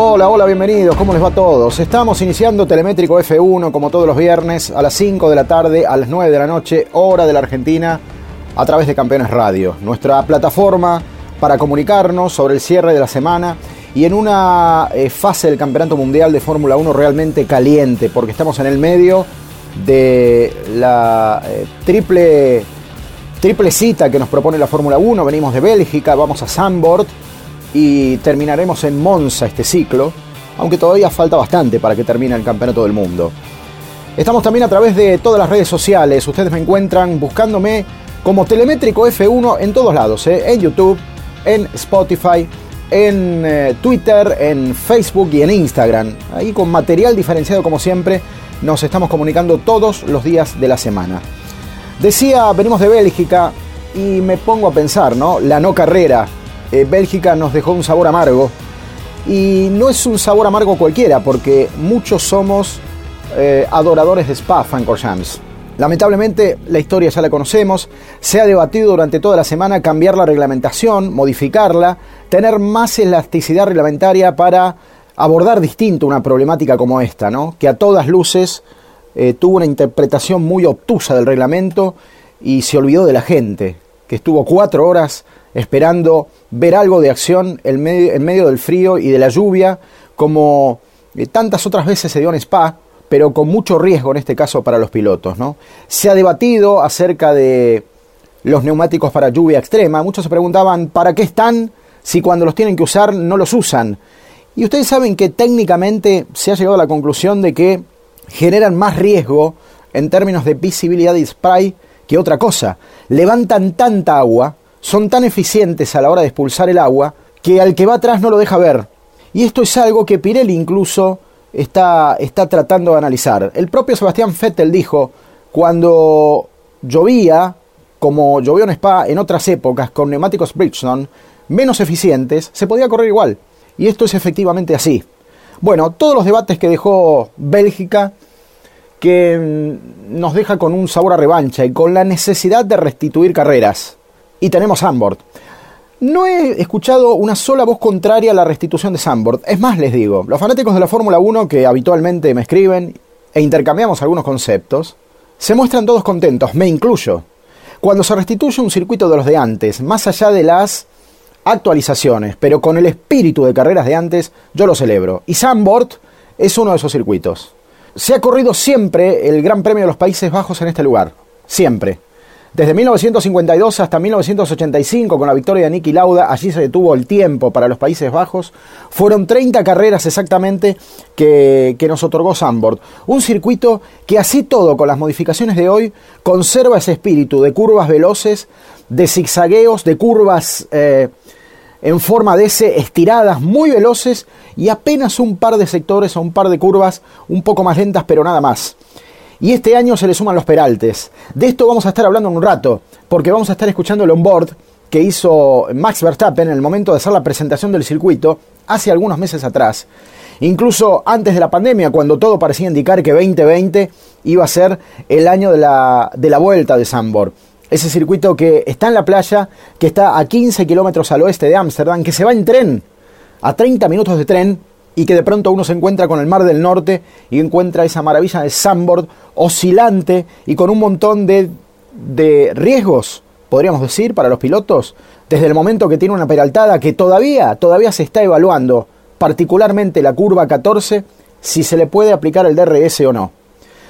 Hola, hola, bienvenidos, ¿cómo les va a todos? Estamos iniciando Telemétrico F1 como todos los viernes a las 5 de la tarde, a las 9 de la noche, hora de la Argentina, a través de Campeones Radio, nuestra plataforma para comunicarnos sobre el cierre de la semana y en una eh, fase del Campeonato Mundial de Fórmula 1 realmente caliente, porque estamos en el medio de la eh, triple, triple cita que nos propone la Fórmula 1, venimos de Bélgica, vamos a Zandvoort, y terminaremos en Monza este ciclo, aunque todavía falta bastante para que termine el Campeonato del Mundo. Estamos también a través de todas las redes sociales, ustedes me encuentran buscándome como Telemétrico F1 en todos lados, ¿eh? en YouTube, en Spotify, en eh, Twitter, en Facebook y en Instagram. Ahí con material diferenciado como siempre nos estamos comunicando todos los días de la semana. Decía, venimos de Bélgica y me pongo a pensar, ¿no? La no carrera eh, Bélgica nos dejó un sabor amargo. Y no es un sabor amargo cualquiera, porque muchos somos eh, adoradores de Spa Francorchamps. Lamentablemente, la historia ya la conocemos, se ha debatido durante toda la semana cambiar la reglamentación, modificarla, tener más elasticidad reglamentaria para abordar distinto una problemática como esta, ¿no? que a todas luces eh, tuvo una interpretación muy obtusa del reglamento y se olvidó de la gente, que estuvo cuatro horas esperando ver algo de acción en medio, del frío y de la lluvia, como eh, tantas otras veces se dio en Spa, pero con mucho riesgo en este caso para los pilotos. ¿no? Se ha debatido acerca de los neumáticos para lluvia extrema. Muchos se preguntaban, ¿para qué están si cuando los tienen que usar no los usan? Y ustedes saben que técnicamente se ha llegado a la conclusión de que generan más riesgo en términos de visibilidad y spray que otra cosa. Levantan tanta agua son tan eficientes a la hora de expulsar el agua que al que va atrás no lo deja ver. Y esto es algo que Pirelli incluso está, está tratando de analizar. El propio Sebastián Vettel dijo, cuando llovía, como llovió en Spa en otras épocas, con neumáticos Bridgestone menos eficientes, se podía correr igual. Y esto es efectivamente así. Bueno, todos los debates que dejó Bélgica, que mm, nos deja con un sabor a revancha y con la necesidad de restituir carreras y tenemos Sandboard. No he escuchado una sola voz contraria a la restitución de Sandboard. Es más, les digo, los fanáticos de la Fórmula 1 que habitualmente me escriben e intercambiamos algunos conceptos, se muestran todos contentos, me incluyo. Cuando se restituye un circuito de los de antes, más allá de las actualizaciones, pero con el espíritu de carreras de antes, yo lo celebro. Y Sandboard es uno de esos circuitos. Se ha corrido siempre el Gran Premio de los Países Bajos en este lugar. Siempre. Desde 1952 hasta 1985, con la victoria de Niki Lauda, allí se detuvo el tiempo para los Países Bajos. Fueron 30 carreras exactamente que, nos otorgó Sandboard. Un circuito que así todo, con las modificaciones de hoy, conserva ese espíritu de curvas veloces, de zigzagueos, de curvas eh, en forma de S estiradas, muy veloces y apenas un par de sectores o un par de curvas un poco más lentas, pero nada más. Y este año se le suman los peraltes. De esto vamos a estar hablando en un rato, porque vamos a estar escuchando el onboard que hizo Max Verstappen en el momento de hacer la presentación del circuito hace algunos meses atrás. Incluso antes de la pandemia, cuando todo parecía indicar que 2020 iba a ser el año de la, de la vuelta de Sambor. Ese circuito que está en la playa, que está a 15 kilómetros al oeste de Ámsterdam, que se va en tren, a 30 minutos de tren, y que de pronto uno se encuentra con el Mar del Norte y encuentra esa maravilla de sandboard oscilante y con un montón de, de riesgos, podríamos decir, para los pilotos, desde el momento que tiene una peraltada que todavía, todavía se está evaluando, particularmente la curva 14, si se le puede aplicar el DRS o no.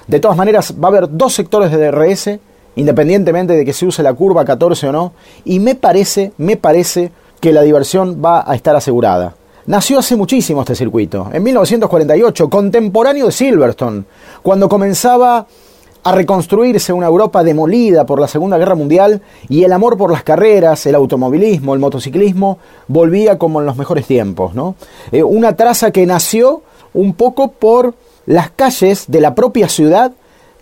De todas maneras, va a haber dos sectores de DRS, independientemente de que se use la curva 14 o no, y me parece, me parece que la diversión va a estar asegurada. Nació hace muchísimo este circuito, en 1948, contemporáneo de Silverstone, cuando comenzaba a reconstruirse una Europa demolida por la Segunda Guerra Mundial y el amor por las carreras, el automovilismo, el motociclismo volvía como en los mejores tiempos. ¿no? Eh, una traza que nació un poco por las calles de la propia ciudad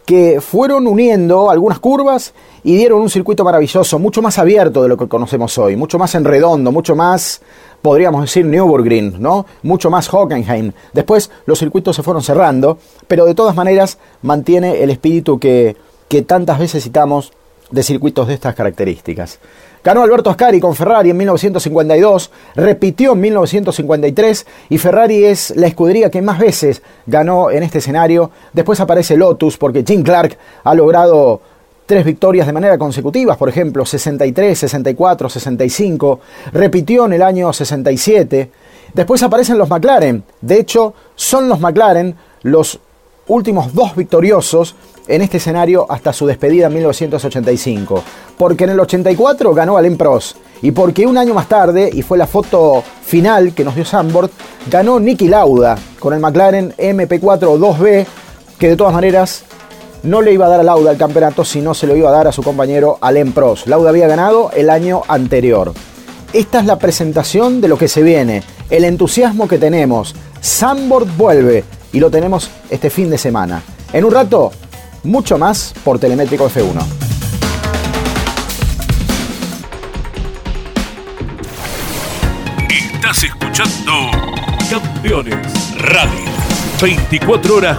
que fueron uniendo algunas curvas y dieron un circuito maravilloso, mucho más abierto de lo que conocemos hoy, mucho más en redondo, mucho más, podríamos decir, Nürburgring, ¿no? Mucho más Hockenheim. Después los circuitos se fueron cerrando, pero de todas maneras mantiene el espíritu que, que tantas veces citamos de circuitos de estas características. Ganó Alberto Ascari con Ferrari en 1952, repitió en 1953 y Ferrari es la escudería que más veces ganó en este escenario. Después aparece Lotus porque Jim Clark ha logrado tres victorias de manera consecutiva, por ejemplo, 63, 64, 65, repitió en el año 67. Después aparecen los McLaren. De hecho, son los McLaren los últimos dos victoriosos en este escenario hasta su despedida en 1985. Porque en el 84 ganó Alain Prost y porque un año más tarde, y fue la foto final que nos dio Sambord, ganó Nicky Lauda con el McLaren MP4 2B, que de todas maneras no le iba a dar a Lauda el campeonato, sino se lo iba a dar a su compañero Alain Prost. Lauda había ganado el año anterior. Esta es la presentación de lo que se viene, el entusiasmo que tenemos. Sambord vuelve y lo tenemos este fin de semana. En un rato mucho más por Telemétrico F1. Estás escuchando Campeones Radio. 24 horas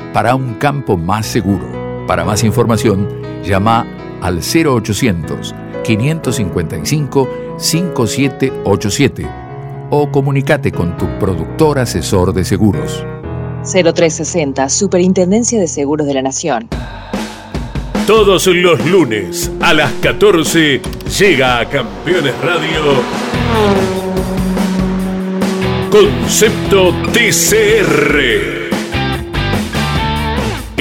para un campo más seguro. Para más información, llama al 0800 555 5787 o comunícate con tu productor asesor de seguros. 0360, Superintendencia de Seguros de la Nación. Todos los lunes a las 14 llega a Campeones Radio Concepto TCR.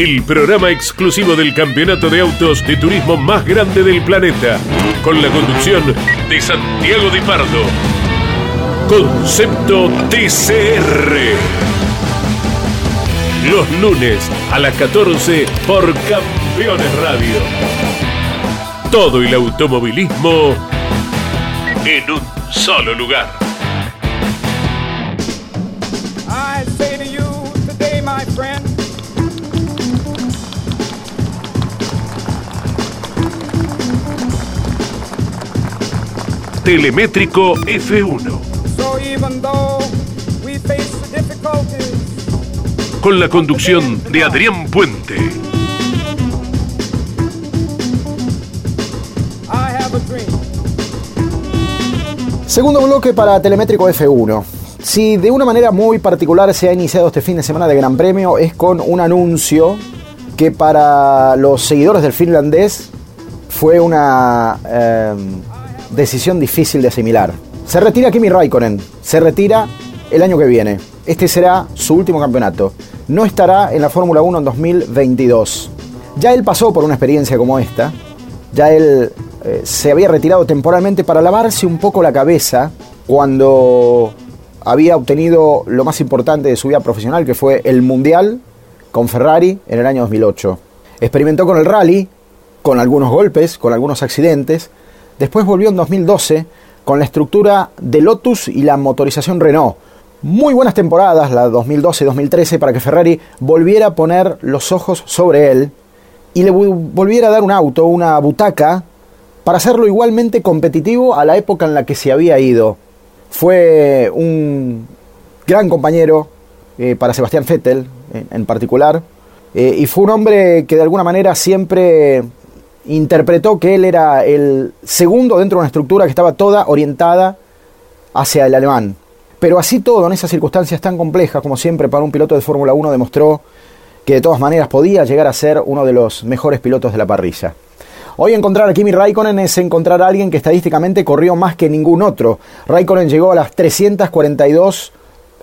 El programa exclusivo del campeonato de autos de turismo más grande del planeta, con la conducción de Santiago Di Pardo. Concepto TCR los lunes a las 14 por Campeones Radio. Todo el automovilismo en un solo lugar. Telemétrico F1 con la conducción de Adrián Puente. Segundo bloque para Telemétrico F1. Si de una manera muy particular se ha iniciado este fin de semana de Gran Premio es con un anuncio que para los seguidores del finlandés fue una em, decisión difícil de asimilar. Se retira Kimi Raikkonen, se retira el año que viene. Este será su último campeonato no estará en la Fórmula 1 en 2022. Ya él pasó por una experiencia como esta, ya él eh, se había retirado temporalmente para lavarse un poco la cabeza cuando había obtenido lo más importante de su vida profesional, que fue el Mundial con Ferrari en el año 2008. Experimentó con el rally, con algunos golpes, con algunos accidentes. Después volvió en 2012 con la estructura de Lotus y la motorización Renault muy buenas temporadas, la 2012 2013, para que Ferrari volviera a poner los ojos sobre él y le volviera a dar un auto, una butaca, para hacerlo igualmente competitivo a la época en la que se había ido. Fue un gran compañero eh, para Sebastián Vettel en, particular, eh, y fue un hombre que de alguna manera siempre interpretó que él era el segundo dentro de una estructura que estaba toda orientada hacia el alemán. Pero así todo, en esas circunstancias tan complejas, como siempre para un piloto de Fórmula 1 demostró que de todas maneras podía llegar a ser uno de los mejores pilotos de la parrilla. Hoy encontrar a Kimi Raikkonen es encontrar a alguien que estadísticamente corrió más que ningún otro. Raikkonen llegó a las 342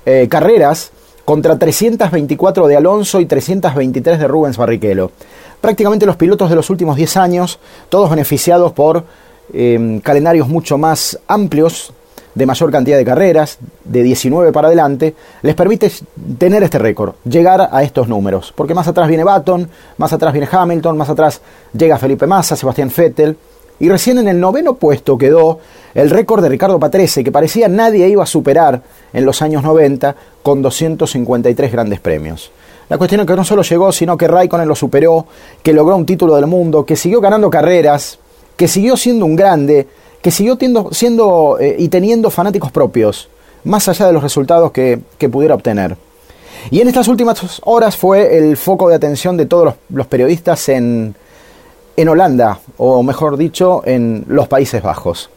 eh, carreras contra 324 de Alonso y 323 de Rubens Barrichello. Prácticamente los pilotos de los últimos 10 años, todos beneficiados por eh, calendarios mucho más amplios, de mayor cantidad de carreras, de 19 para adelante, les permite tener este récord, llegar a estos números. Porque más atrás viene Baton, más atrás viene Hamilton, más atrás llega Felipe Massa, Sebastián Vettel. Y recién en el noveno puesto quedó el récord de Ricardo Patrese, que parecía nadie iba a superar en los años 90 con 253 grandes premios. La cuestión es que no solo llegó, sino que Raikkonen lo superó, que logró un título del mundo, que siguió ganando carreras, que siguió siendo un grande, que siguió siendo eh, y teniendo fanáticos propios, más allá de los resultados que, pudiera obtener. Y en estas últimas horas fue el foco de atención de todos los, periodistas en, en Holanda, o mejor dicho, en los Países Bajos.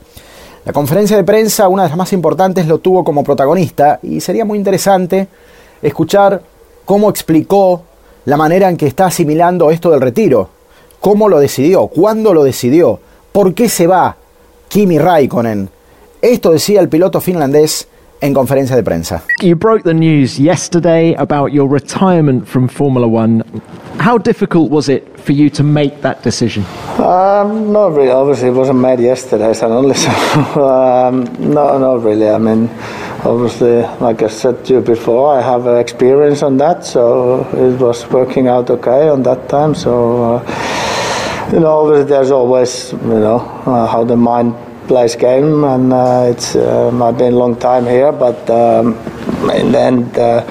La conferencia de prensa, una de las más importantes, lo tuvo como protagonista y sería muy interesante escuchar cómo explicó la manera en que está asimilando esto del retiro, cómo lo decidió, cuándo lo decidió, por qué se va, Kimi Raikkonen. Esto decía el piloto finlandés en conferencia de prensa. You broke the news yesterday about your retirement from Formula One. How difficult was it for you to make that decision? Um, not really. Obviously, it wasn't made yesterday, suddenly. So, um, no, not really. I mean, obviously, like I said to you before, I have experience on that, so it was working out okay on that time. So. Uh, you know, there's always, you know, uh, how the mind plays game, and uh, it's um, I've been a long time here, but um, in the end. Uh,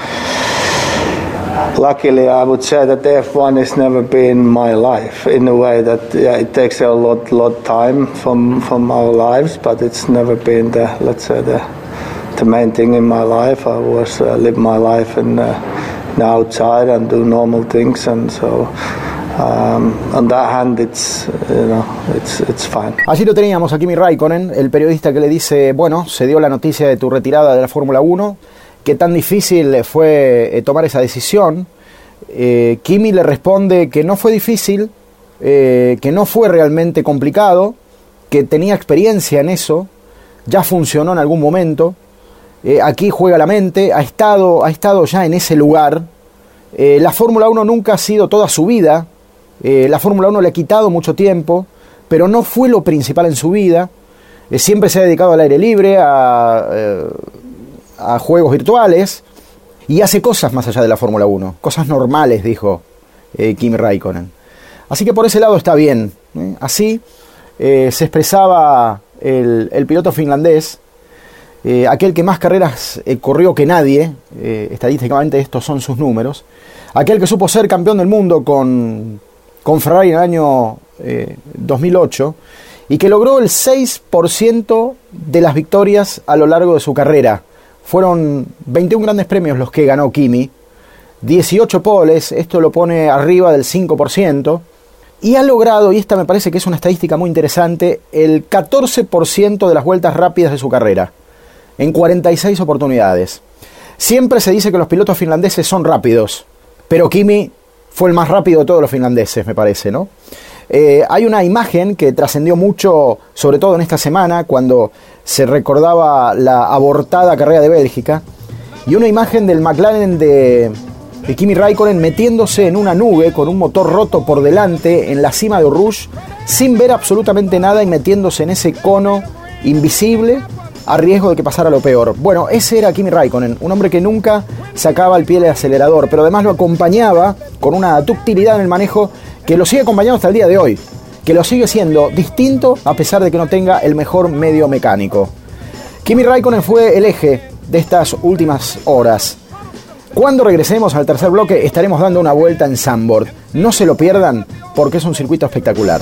luckily, I would say that F1 has never been my life in a way that yeah, it takes a lot, lot time from from our lives, but it's never been the let's say the the main thing in my life. I was uh, live my life in, uh, in outside and do normal things, and so. Um, Allí lo teníamos a Kimi Raikkonen, el periodista que le dice, bueno, se dio la noticia de tu retirada de la Fórmula 1, que tan difícil fue eh, tomar esa decisión. Eh, Kimi le responde que no fue difícil, eh, que no fue realmente complicado, que tenía experiencia en eso, ya funcionó en algún momento, aquí juega la mente, ha estado, ha estado ya en ese lugar. la Fórmula 1 nunca ha sido toda su vida, eh, la Fórmula 1 le ha quitado mucho tiempo, pero no fue lo principal en su vida. Eh, siempre se ha dedicado al aire libre, a, eh, a juegos virtuales y hace cosas más allá de la Fórmula 1, cosas normales, dijo Kim Raikkonen. Así que por ese lado está bien. Así se expresaba el, piloto finlandés, aquel que más carreras corrió que nadie, estadísticamente estos son sus números, aquel que supo ser campeón del mundo con con Ferrari en el año 2008 eh, y que logró el 6% de las victorias a lo largo de su carrera. Fueron 21 grandes premios los que ganó Kimi, 18 poles, esto lo pone arriba del 5%, y ha logrado, y esta me parece que es una estadística muy interesante, el 14% de las vueltas rápidas de su carrera, en 46 oportunidades. Siempre se dice que los pilotos finlandeses son rápidos, pero Kimi fue el más rápido de todos los finlandeses, me parece, ¿no? Eh, hay una imagen que trascendió mucho, sobre todo en esta semana, cuando se recordaba la abortada carrera de Bélgica, y una imagen del McLaren de, de Kimi Raikkonen metiéndose en una nube con un motor roto por delante en la cima de Rouge, sin ver absolutamente nada y metiéndose en ese cono invisible a riesgo de que pasara lo peor. Bueno, ese era Kimi Raikkonen, un hombre que nunca sacaba el pie del acelerador, pero además lo acompañaba con una ductilidad en el manejo que lo sigue acompañando hasta el día de hoy, que lo sigue siendo distinto a pesar de que no tenga el mejor medio mecánico. Kimi Raikkonen fue el eje de estas últimas horas. Cuando regresemos al tercer bloque estaremos dando una vuelta en Sandboard. No se lo pierdan porque es un circuito espectacular.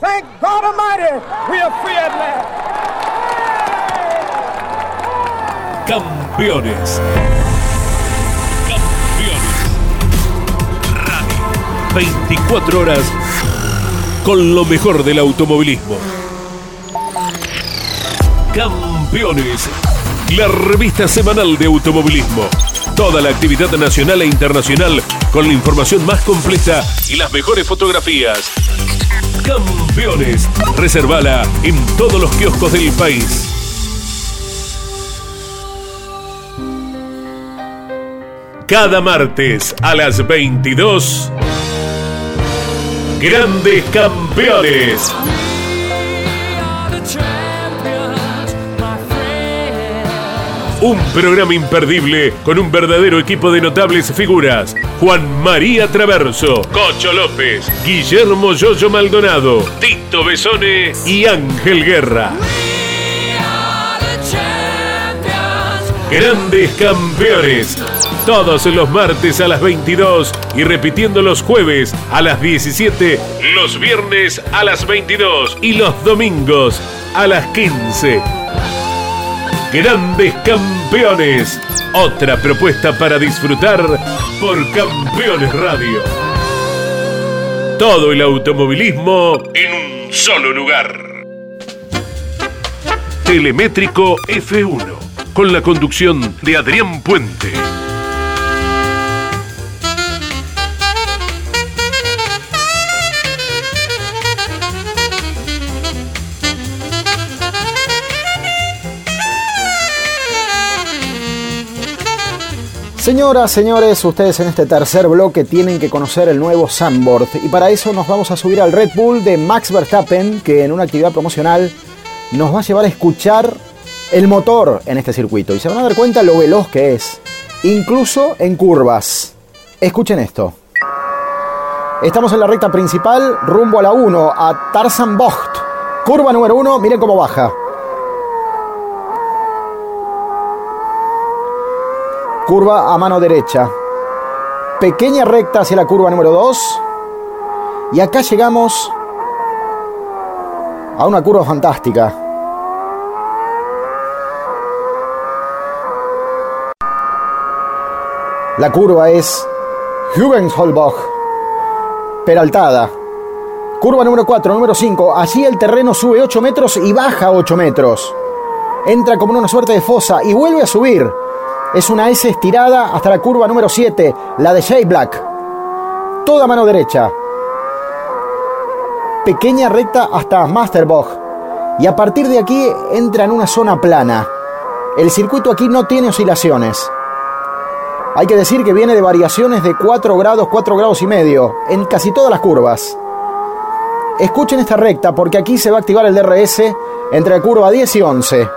Thank God Almighty, we are free at. Campeones. Campeones. Radio. 24 horas con lo mejor del automovilismo. Campeones. La revista semanal de automovilismo Toda la actividad nacional e internacional con la información más completa y las mejores fotografías. Campeones. Reservala en todos los kioscos del país. Cada martes a las 22. Grandes Campeones. Un programa imperdible con un verdadero equipo de notables figuras. Juan María Traverso, Cocho López, Guillermo Yoyo Maldonado, Tito Besone y Ángel Guerra. Grandes campeones. Todos los martes a las 22 y repitiendo los jueves a las 17, los viernes a las 22 y los domingos a las 15. Grandes Campeones. Otra propuesta para disfrutar por Campeones Radio. Todo el automovilismo en un solo lugar. Telemétrico F1, con la conducción de Adrián Puente. Señoras, señores, ustedes en este tercer bloque tienen que conocer el nuevo Sandboard y para eso nos vamos a subir al Red Bull de Max Verstappen que en una actividad promocional nos va a llevar a escuchar el motor en este circuito y se van a dar cuenta lo veloz que es, incluso en curvas. Escuchen esto. Estamos en la recta principal, rumbo a la 1, a Tarzan Bocht. Curva número 1, miren cómo baja. Curva a mano derecha. Pequeña recta hacia la curva número 2. Y acá llegamos a una curva fantástica. La curva es Hubensholbach, peraltada. Curva número 4, número 5. Allí el terreno sube 8 metros y baja 8 metros. Entra como una suerte de fosa y vuelve a subir. Es una S estirada hasta la curva número 7, la de Shea Black. Toda mano derecha. Pequeña recta hasta Masterbog. Y a partir de aquí entra en una zona plana. El circuito aquí no tiene oscilaciones. Hay que decir que viene de variaciones de 4 grados, 4 grados y medio en casi todas las curvas. Escuchen esta recta porque aquí se va a activar el DRS entre la curva 10 y 11.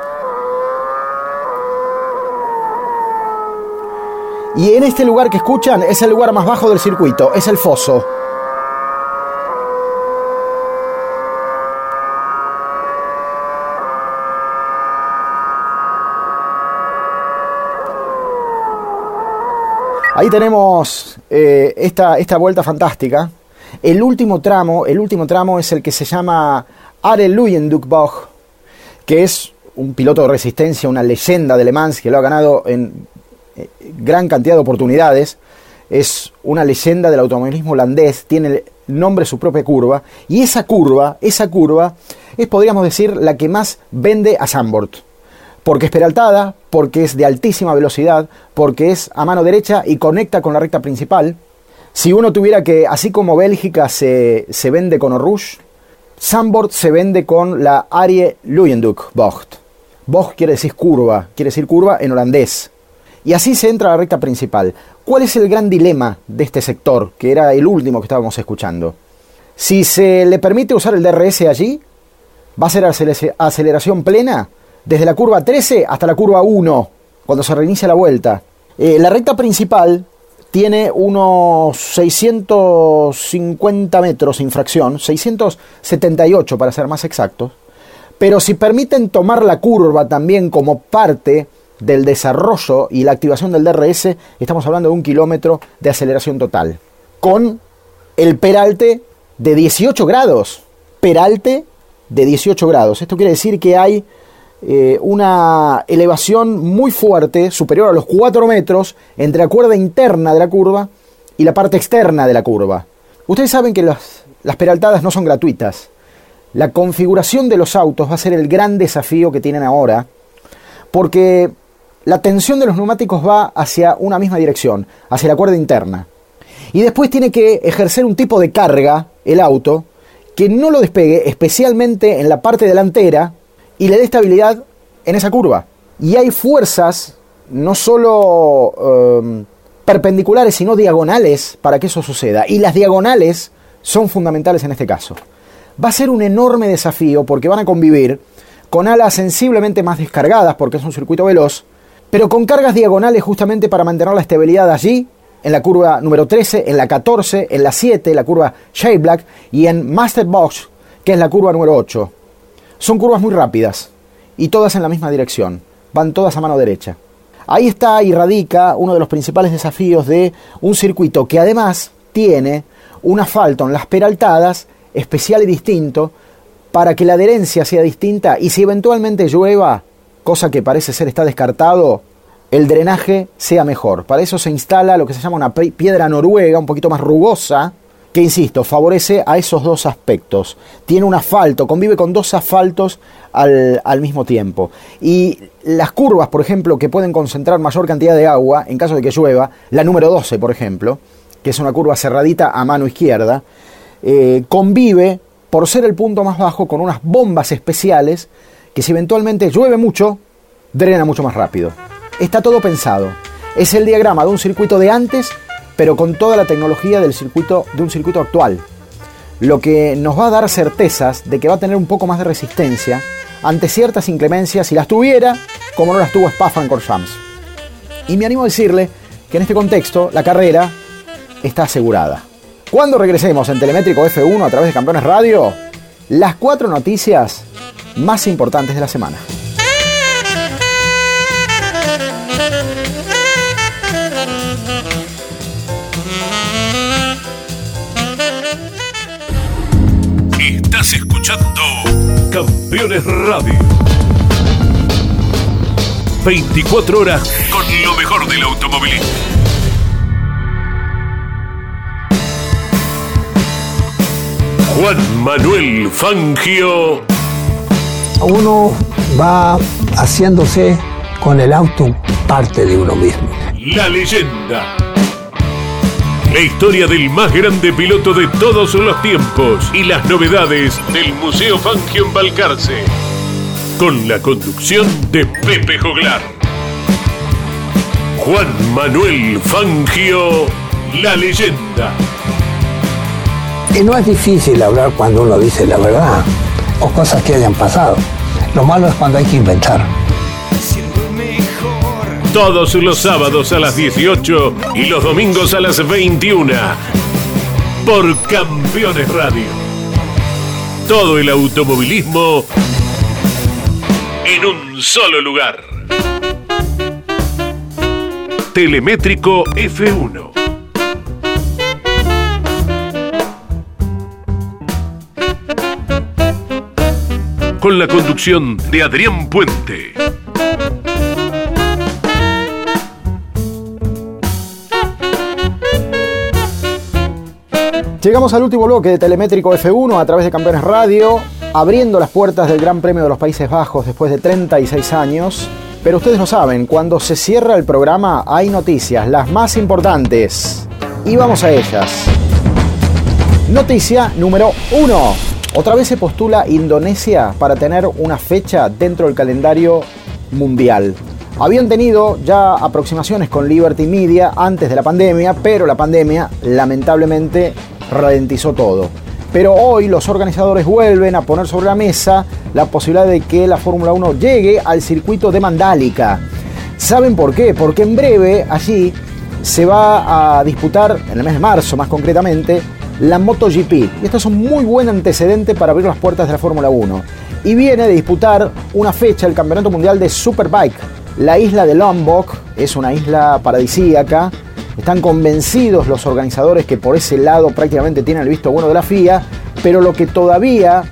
Y en este lugar que escuchan es el lugar más bajo del circuito, es el foso. Ahí tenemos eh, esta, esta vuelta fantástica. El último tramo, el último tramo es el que se llama Are Luyendukbach, que es un piloto de resistencia, una leyenda de Le Mans que lo ha ganado en gran cantidad de oportunidades. Es una leyenda del automovilismo holandés, tiene el nombre su propia curva. Y esa curva, esa curva, es, podríamos decir, la que más vende a Zandvoort. Porque es peraltada, porque es de altísima velocidad, porque es a mano derecha y conecta con la recta principal. Si uno tuviera que, así como Bélgica se, se vende con Oruge, Zandvoort se vende con la Arie Luyenduk Bocht. Bocht quiere decir curva, quiere decir curva en holandés. Y así se entra a la recta principal. ¿Cuál es el gran dilema de este sector, que era el último que estábamos escuchando? Si se le permite usar el DRS allí, va a ser aceleración plena desde la curva 13 hasta la curva 1, cuando se reinicia la vuelta. Eh, la recta principal tiene unos 650 metros sin fracción, 678 para ser más exactos, pero si permiten tomar la curva también como parte del desarrollo y la activación del DRS, estamos hablando de un kilómetro de aceleración total. Con el peralte de 18 grados. Peralte de 18 grados. Esto quiere decir que hay eh, una elevación muy fuerte, superior a los 4 metros, entre la cuerda interna de la curva y la parte externa de la curva. Ustedes saben que las, las peraltadas no son gratuitas. La configuración de los autos va a ser el gran desafío que tienen ahora, porque la tensión de los neumáticos va hacia una misma dirección, hacia la cuerda interna. Y después tiene que ejercer un tipo de carga el auto que no lo despegue, especialmente en la parte delantera, y le dé estabilidad en esa curva. Y hay fuerzas, no solo em, perpendiculares, sino diagonales para que eso suceda. Y las diagonales son fundamentales en este caso. Va a ser un enorme desafío porque van a convivir con alas sensiblemente más descargadas porque es un circuito veloz, pero con cargas diagonales justamente para mantener la estabilidad allí, en la curva número 13, en la 14, en la 7, la curva Shade Black y en Master Box, que es la curva número 8. Son curvas muy rápidas y todas en la misma dirección, van todas a mano derecha. Ahí está y radica uno de los principales desafíos de un circuito que además tiene un asfalto en las peraltadas especial y distinto para que la adherencia sea distinta y si eventualmente llueva, cosa que parece ser está descartado, el drenaje sea mejor. Para eso se instala lo que se llama una piedra noruega, un poquito más rugosa, que insisto, favorece a esos dos aspectos. Tiene un asfalto, convive con dos asfaltos al, al, mismo tiempo. Y las curvas, por ejemplo, que pueden concentrar mayor cantidad de agua en caso de que llueva, la número 12, por ejemplo, que es una curva cerradita a mano izquierda, eh, convive, por ser el punto más bajo, con unas bombas especiales que si eventualmente llueve mucho, drena mucho más rápido. Está todo pensado. Es el diagrama de un circuito de antes, pero con toda la tecnología del circuito, de un circuito actual. Lo que nos va a dar certezas de que va a tener un poco más de resistencia ante ciertas inclemencias si las tuviera, como no las tuvo Spa-Francorchamps. Y me animo a decirle que en este contexto la carrera está asegurada. Cuando regresemos en Telemétrico F1 a través de Campeones Radio, las cuatro noticias más importantes de la semana. escuchando Campeones Radio. 24 horas con lo mejor del automovilismo. Juan Manuel Fangio. Uno va haciéndose con el auto parte de uno mismo. La leyenda la historia del más grande piloto de todos los tiempos y las novedades del Museo Fangio en Balcarce. Con la conducción de Pepe Joglar. Juan Manuel Fangio, la leyenda. Y no es difícil hablar cuando uno dice la verdad o cosas que hayan pasado. Lo malo es cuando hay que inventar todos los sábados a las 18 y los domingos a las 21 por Campeones Radio. Todo el automovilismo en un solo lugar. Telemétrico F1. Con la conducción de Adrián Puente. Llegamos al último bloque de Telemétrico F1 a través de Campeones Radio, abriendo las puertas del Gran Premio de los Países Bajos después de 36 años. Pero ustedes lo saben, cuando se cierra el programa hay noticias, las más importantes. Y vamos a ellas. Noticia número 1. Otra vez se postula Indonesia para tener una fecha dentro del calendario mundial. Habían tenido ya aproximaciones con Liberty Media antes de la pandemia, pero la pandemia lamentablemente ralentizó todo. Pero hoy los organizadores vuelven a poner sobre la mesa la posibilidad de que la Fórmula 1 llegue al circuito de Mandálica. ¿Saben por qué? Porque en breve allí se va a disputar, en el mes de marzo más concretamente, la MotoGP. Y esto es un muy buen antecedente para abrir las puertas de la Fórmula 1. Y viene de disputar una fecha el Campeonato Mundial de Superbike. La isla de Lombok es una isla paradisíaca están convencidos los organizadores que por ese lado prácticamente tienen el visto bueno de la FIA, pero lo que todavía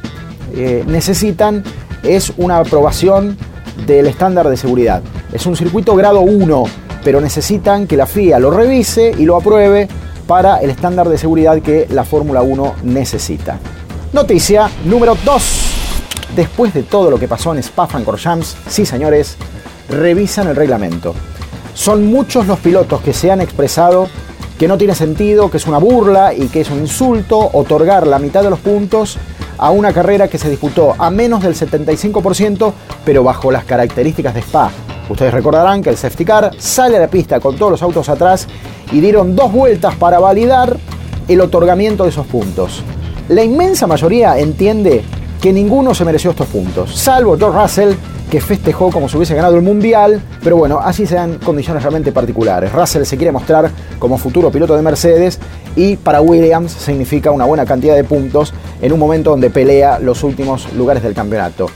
eh, necesitan es una aprobación del estándar de seguridad. Es un circuito grado 1, pero necesitan que la FIA lo revise y lo apruebe para el estándar de seguridad que la Fórmula 1 necesita. Noticia número 2. Después de todo lo que pasó en Spa-Francorchamps, sí señores, revisan el reglamento. Son muchos los pilotos que se han expresado que no tiene sentido, que es una burla y que es un insulto otorgar la mitad de los puntos a una carrera que se disputó a menos del 75%, pero bajo las características de Spa. Ustedes recordarán que el safety car sale a la pista con todos los autos atrás y dieron dos vueltas para validar el otorgamiento de esos puntos. La inmensa mayoría entiende que ninguno se mereció estos puntos, salvo George Russell, que festejó como si hubiese ganado el Mundial, pero bueno, así se dan condiciones realmente particulares. Russell se quiere mostrar como futuro piloto de Mercedes y para Williams significa una buena cantidad de puntos en un momento donde pelea los últimos lugares del campeonato.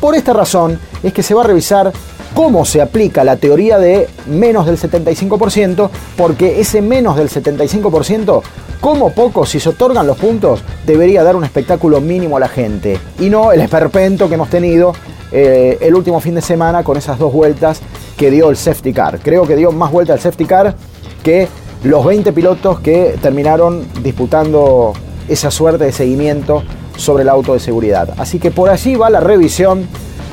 Por esta razón es que se va a revisar cómo se aplica la teoría de menos del 75%, porque ese menos del 75%, como poco, si se otorgan los puntos, debería dar un espectáculo mínimo a la gente, y no el esperpento que hemos tenido eh, el último fin de semana con esas dos vueltas que dio el safety car. Creo que dio más vueltas el safety car que los 20 pilotos que terminaron disputando esa suerte de seguimiento sobre el auto de seguridad. Así que por allí va la revisión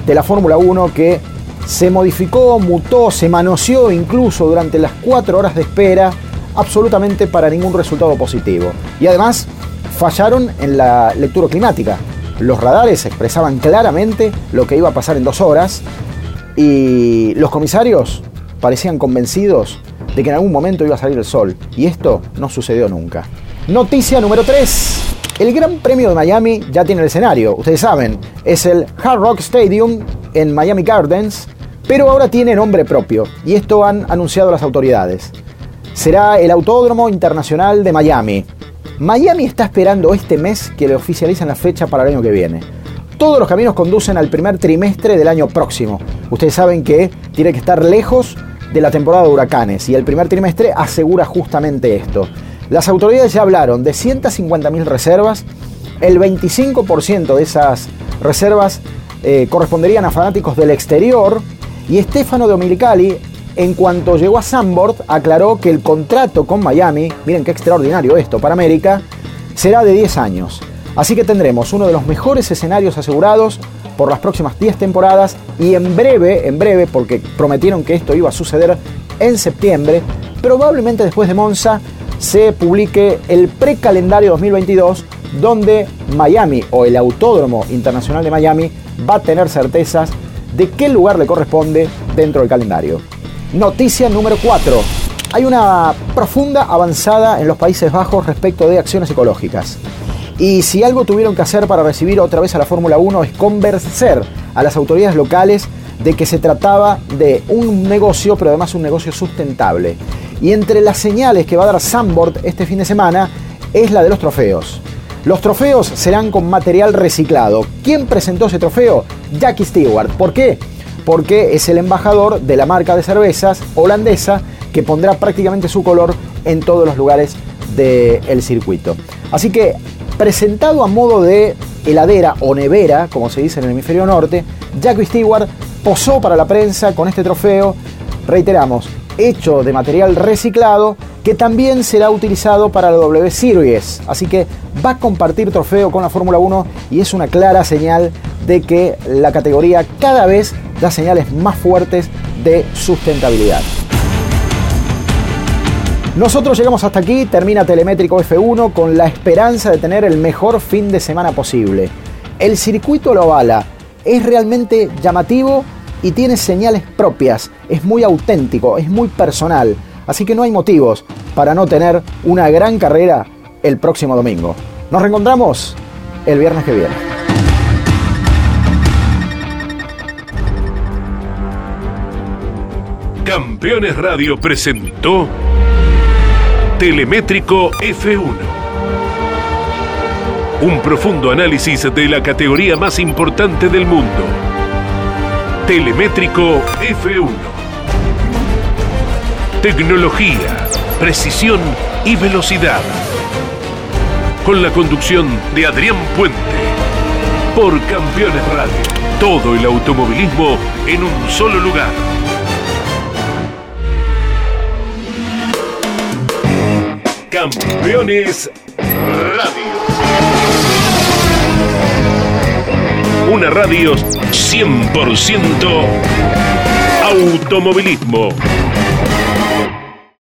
de la Fórmula 1 que se modificó, mutó, se manoseó incluso durante las cuatro horas de espera, absolutamente para ningún resultado positivo. Y además fallaron en la lectura climática. Los radares expresaban claramente lo que iba a pasar en dos horas y los comisarios parecían convencidos de que en algún momento iba a salir el sol. Y esto no sucedió nunca. Noticia número 3. El Gran Premio de Miami ya tiene el escenario, ustedes saben, es el Hard Rock Stadium en Miami Gardens, pero ahora tiene nombre propio y esto han anunciado las autoridades. Será el Autódromo Internacional de Miami. Miami está esperando este mes que le oficialicen la fecha para el año que viene. Todos los caminos conducen al primer trimestre del año próximo. Ustedes saben que tiene que estar lejos de la temporada de huracanes y el primer trimestre asegura justamente esto. Las autoridades ya hablaron de 150.000 reservas, el 25% de esas reservas eh, corresponderían a fanáticos del exterior y Stefano Dominicali, en cuanto llegó a Sandboard, aclaró que el contrato con Miami, miren qué extraordinario esto para América, será de 10 años. Así que tendremos uno de los mejores escenarios asegurados por las próximas 10 temporadas y en breve, en breve, porque prometieron que esto iba a suceder en septiembre, probablemente después de Monza, se publique el precalendario 2022 donde Miami o el Autódromo Internacional de Miami va a tener certezas de qué lugar le corresponde dentro del calendario. Noticia número 4. Hay una profunda avanzada en los Países Bajos respecto de acciones ecológicas. Y si algo tuvieron que hacer para recibir otra vez a la Fórmula 1 es convencer a las autoridades locales de que se trataba de un negocio, pero además un negocio sustentable. Y entre las señales que va a dar Sandboard este fin de semana es la de los trofeos. Los trofeos serán con material reciclado. ¿Quién presentó ese trofeo? Jackie Stewart. ¿Por qué? Porque es el embajador de la marca de cervezas holandesa que pondrá prácticamente su color en todos los lugares del circuito. Así que presentado a modo de heladera o nevera, como se dice en el hemisferio norte, Jackie Stewart posó para la prensa con este trofeo, reiteramos, hecho de material reciclado que también será utilizado para la W Series. Así que va a compartir trofeo con la Fórmula 1 y es una clara señal de que la categoría cada vez da señales más fuertes de sustentabilidad. Nosotros llegamos hasta aquí, termina Telemétrico F1 con la esperanza de tener el mejor fin de semana posible. El circuito lo avala, es realmente llamativo y tiene señales propias, es muy auténtico, es muy personal, así que no hay motivos para no tener una gran carrera el próximo domingo. Nos reencontramos el viernes que viene. Campeones Radio presentó Telemétrico F1. Un profundo análisis de la categoría más importante del mundo. Telemétrico F1. Tecnología, precisión y velocidad. Con la conducción de Adrián Puente. Por Campeones Radio. Todo el automovilismo en un solo lugar. Campeones Radio. Una radio 100% automovilismo.